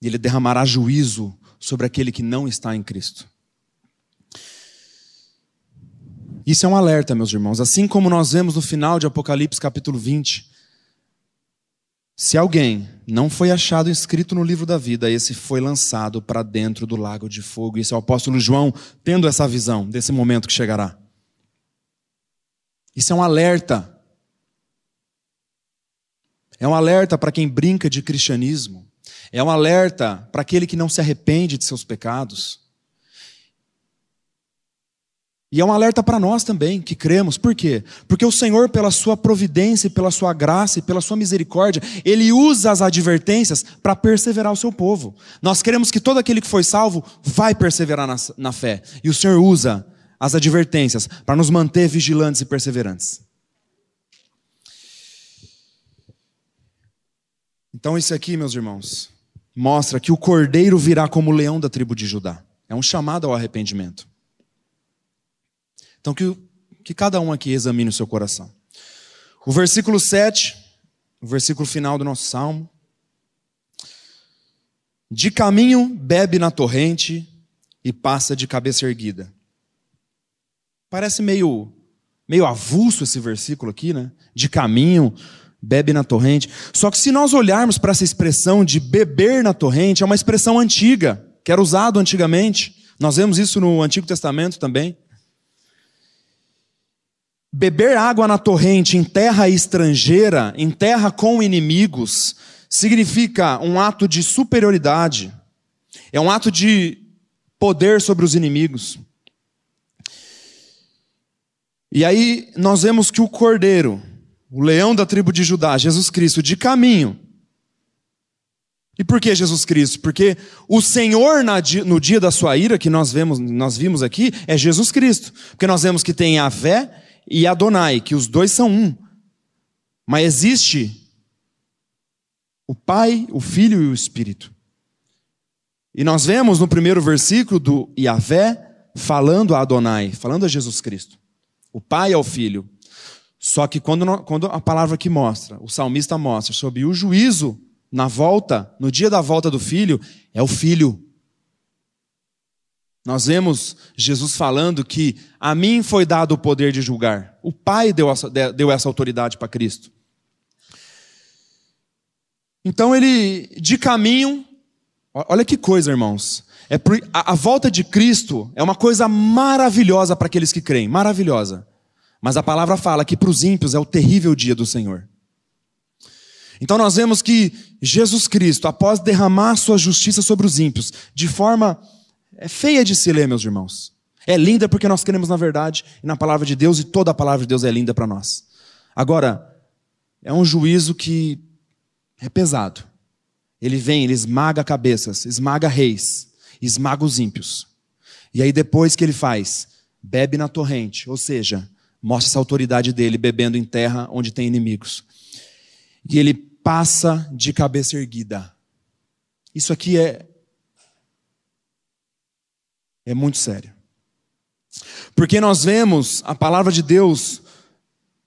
e ele derramará juízo sobre aquele que não está em Cristo. Isso é um alerta, meus irmãos. Assim como nós vemos no final de Apocalipse capítulo 20. Se alguém não foi achado inscrito no livro da vida, esse foi lançado para dentro do lago de fogo. Isso é o apóstolo João tendo essa visão desse momento que chegará. Isso é um alerta. É um alerta para quem brinca de cristianismo. É um alerta para aquele que não se arrepende de seus pecados. E é um alerta para nós também, que cremos. Por quê? Porque o Senhor, pela sua providência, pela sua graça e pela sua misericórdia, Ele usa as advertências para perseverar o seu povo. Nós queremos que todo aquele que foi salvo vai perseverar na, na fé. E o Senhor usa as advertências para nos manter vigilantes e perseverantes. Então, isso aqui, meus irmãos, mostra que o cordeiro virá como leão da tribo de Judá. É um chamado ao arrependimento. Então, que, que cada um aqui examine o seu coração. O versículo 7, o versículo final do nosso salmo. De caminho bebe na torrente e passa de cabeça erguida. Parece meio, meio avulso esse versículo aqui, né? De caminho bebe na torrente. Só que se nós olharmos para essa expressão de beber na torrente, é uma expressão antiga, que era usado antigamente. Nós vemos isso no Antigo Testamento também. Beber água na torrente em terra estrangeira, em terra com inimigos, significa um ato de superioridade, é um ato de poder sobre os inimigos. E aí nós vemos que o cordeiro, o leão da tribo de Judá, Jesus Cristo, de caminho. E por que Jesus Cristo? Porque o Senhor no dia da sua ira, que nós, vemos, nós vimos aqui, é Jesus Cristo. Porque nós vemos que tem a fé e Adonai, que os dois são um. Mas existe o Pai, o Filho e o Espírito. E nós vemos no primeiro versículo do Yahvé falando a Adonai, falando a Jesus Cristo. O Pai ao Filho. Só que quando, quando a palavra que mostra, o salmista mostra sobre o juízo na volta, no dia da volta do filho, é o filho. Nós vemos Jesus falando que a mim foi dado o poder de julgar. O Pai deu essa, deu essa autoridade para Cristo. Então ele, de caminho, olha que coisa, irmãos. É a, a volta de Cristo é uma coisa maravilhosa para aqueles que creem, maravilhosa. Mas a palavra fala que para os ímpios é o terrível dia do Senhor. Então nós vemos que Jesus Cristo, após derramar sua justiça sobre os ímpios, de forma é feia de se ler, meus irmãos. É linda porque nós queremos na verdade e na palavra de Deus, e toda a palavra de Deus é linda para nós. Agora, é um juízo que é pesado. Ele vem, ele esmaga cabeças, esmaga reis, esmaga os ímpios. E aí depois que ele faz? Bebe na torrente, ou seja, mostra essa autoridade dele bebendo em terra onde tem inimigos. E ele passa de cabeça erguida. Isso aqui é é muito sério. Porque nós vemos a palavra de Deus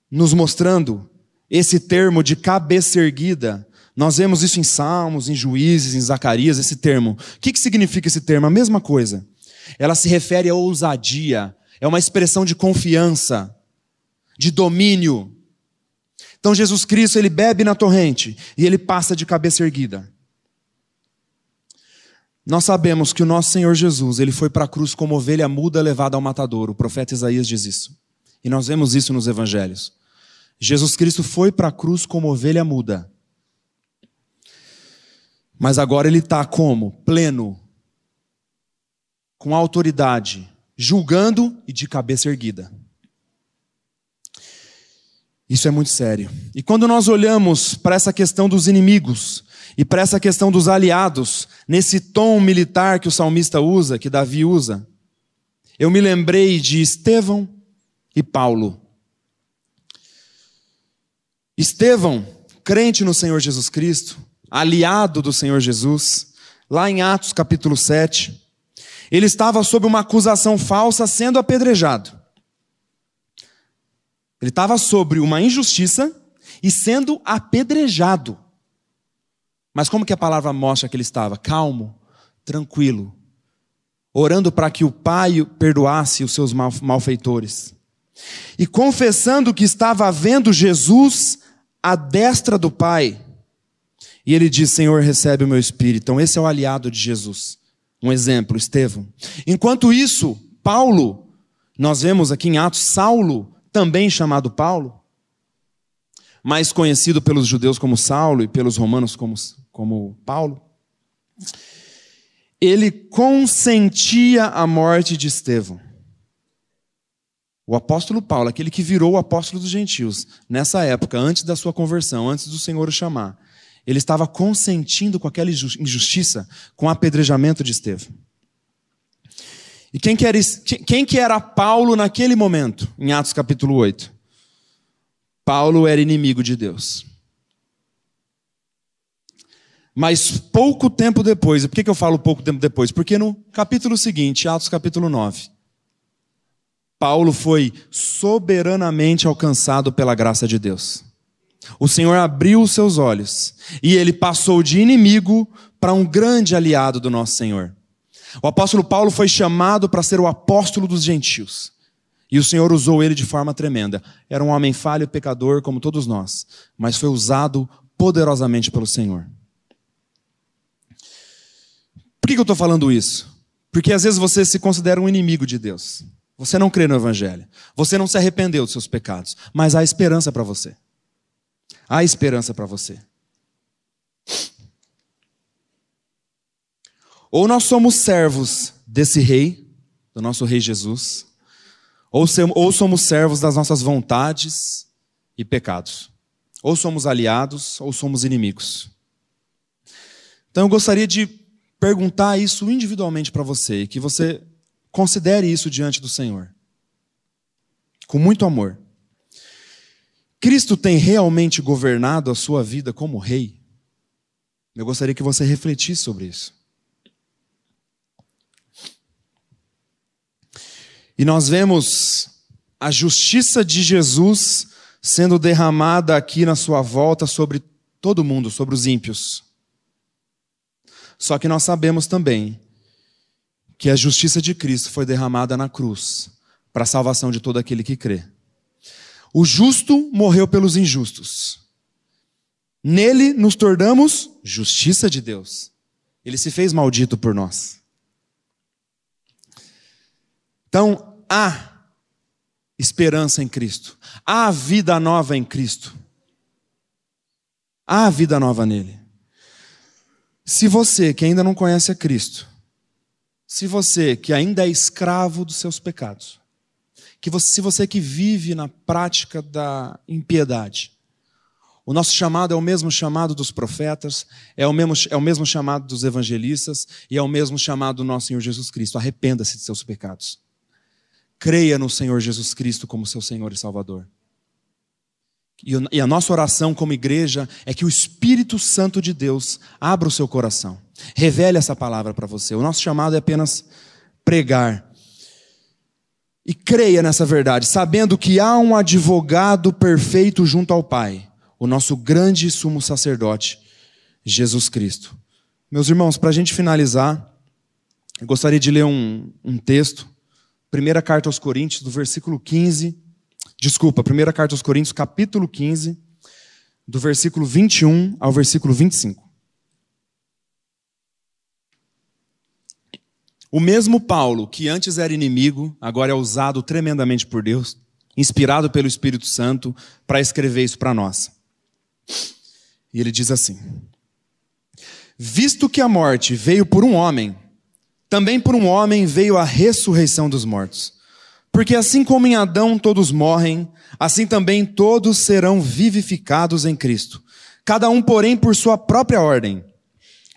nos mostrando esse termo de cabeça erguida. Nós vemos isso em Salmos, em Juízes, em Zacarias, esse termo. O que, que significa esse termo? A mesma coisa. Ela se refere à ousadia, é uma expressão de confiança, de domínio. Então Jesus Cristo, ele bebe na torrente e ele passa de cabeça erguida. Nós sabemos que o nosso Senhor Jesus, ele foi para a cruz como ovelha muda levada ao matadouro. O profeta Isaías diz isso. E nós vemos isso nos evangelhos. Jesus Cristo foi para a cruz como ovelha muda. Mas agora ele está como? Pleno. Com autoridade. Julgando e de cabeça erguida. Isso é muito sério. E quando nós olhamos para essa questão dos inimigos e para essa questão dos aliados, nesse tom militar que o salmista usa, que Davi usa, eu me lembrei de Estevão e Paulo. Estevão, crente no Senhor Jesus Cristo, aliado do Senhor Jesus, lá em Atos capítulo 7, ele estava sob uma acusação falsa sendo apedrejado. Ele estava sobre uma injustiça e sendo apedrejado. Mas como que a palavra mostra que ele estava? Calmo, tranquilo, orando para que o Pai perdoasse os seus malfeitores. E confessando que estava vendo Jesus à destra do Pai. E ele diz: Senhor, recebe o meu espírito. Então, esse é o aliado de Jesus. Um exemplo, Estevão. Enquanto isso, Paulo, nós vemos aqui em Atos, Saulo também chamado Paulo, mais conhecido pelos judeus como Saulo e pelos romanos como, como Paulo, ele consentia a morte de Estevão. O apóstolo Paulo, aquele que virou o apóstolo dos gentios, nessa época, antes da sua conversão, antes do Senhor o chamar, ele estava consentindo com aquela injustiça, com o apedrejamento de Estevão. E quem que, era, quem que era Paulo naquele momento, em Atos capítulo 8? Paulo era inimigo de Deus. Mas pouco tempo depois, por que, que eu falo pouco tempo depois? Porque no capítulo seguinte, Atos capítulo 9, Paulo foi soberanamente alcançado pela graça de Deus. O Senhor abriu os seus olhos e ele passou de inimigo para um grande aliado do nosso Senhor. O apóstolo Paulo foi chamado para ser o apóstolo dos gentios. E o Senhor usou ele de forma tremenda. Era um homem falho pecador, como todos nós, mas foi usado poderosamente pelo Senhor. Por que eu estou falando isso? Porque às vezes você se considera um inimigo de Deus. Você não crê no Evangelho. Você não se arrependeu dos seus pecados. Mas há esperança para você. Há esperança para você. Ou nós somos servos desse rei, do nosso rei Jesus, Ou, ou somos servos das nossas vontades e pecados. Ou somos aliados, ou somos inimigos. Então eu gostaria de perguntar isso individualmente para você, e que você considere isso diante do Senhor. Com muito amor. Cristo tem realmente governado a sua vida como rei? Eu gostaria que você refletisse sobre isso. E nós vemos a justiça de Jesus sendo derramada aqui na sua volta sobre todo mundo, sobre os ímpios. Só que nós sabemos também que a justiça de Cristo foi derramada na cruz para a salvação de todo aquele que crê. O justo morreu pelos injustos. Nele nos tornamos justiça de Deus. Ele se fez maldito por nós. Então, há esperança em Cristo. Há vida nova em Cristo. Há vida nova nele. Se você que ainda não conhece a Cristo, se você que ainda é escravo dos seus pecados, que você, se você que vive na prática da impiedade, o nosso chamado é o mesmo chamado dos profetas, é o mesmo, é o mesmo chamado dos evangelistas e é o mesmo chamado do nosso Senhor Jesus Cristo. Arrependa-se de seus pecados. Creia no Senhor Jesus Cristo como seu Senhor e Salvador. E a nossa oração como igreja é que o Espírito Santo de Deus abra o seu coração, revele essa palavra para você. O nosso chamado é apenas pregar. E creia nessa verdade, sabendo que há um advogado perfeito junto ao Pai, o nosso grande sumo sacerdote, Jesus Cristo. Meus irmãos, para a gente finalizar, eu gostaria de ler um, um texto Primeira carta aos Coríntios, do versículo 15. Desculpa, primeira carta aos Coríntios, capítulo 15, do versículo 21 ao versículo 25. O mesmo Paulo, que antes era inimigo, agora é usado tremendamente por Deus, inspirado pelo Espírito Santo, para escrever isso para nós. E ele diz assim: Visto que a morte veio por um homem, também por um homem veio a ressurreição dos mortos. Porque assim como em Adão todos morrem, assim também todos serão vivificados em Cristo. Cada um, porém, por sua própria ordem.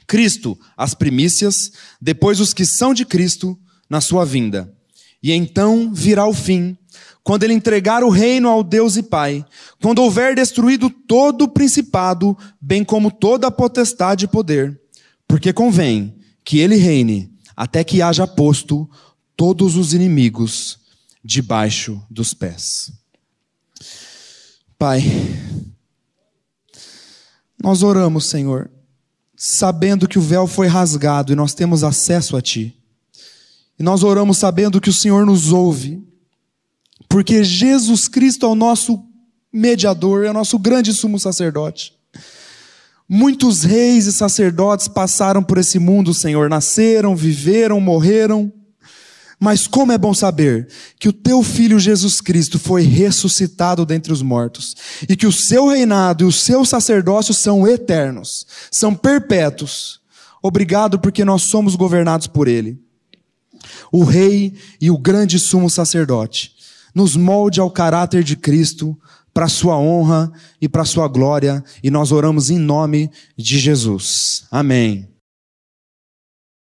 Cristo, as primícias, depois os que são de Cristo, na sua vinda. E então virá o fim, quando ele entregar o reino ao Deus e Pai, quando houver destruído todo o principado, bem como toda a potestade e poder, porque convém que ele reine até que haja posto todos os inimigos debaixo dos pés. Pai, nós oramos, Senhor, sabendo que o véu foi rasgado e nós temos acesso a Ti. E nós oramos sabendo que o Senhor nos ouve, porque Jesus Cristo é o nosso mediador, é o nosso grande sumo sacerdote. Muitos reis e sacerdotes passaram por esse mundo, Senhor, nasceram, viveram, morreram. Mas como é bom saber que o teu filho Jesus Cristo foi ressuscitado dentre os mortos e que o seu reinado e o seu sacerdócio são eternos, são perpétuos. Obrigado porque nós somos governados por ele. O rei e o grande sumo sacerdote nos molde ao caráter de Cristo para sua honra e para sua glória, e nós oramos em nome de Jesus. Amém.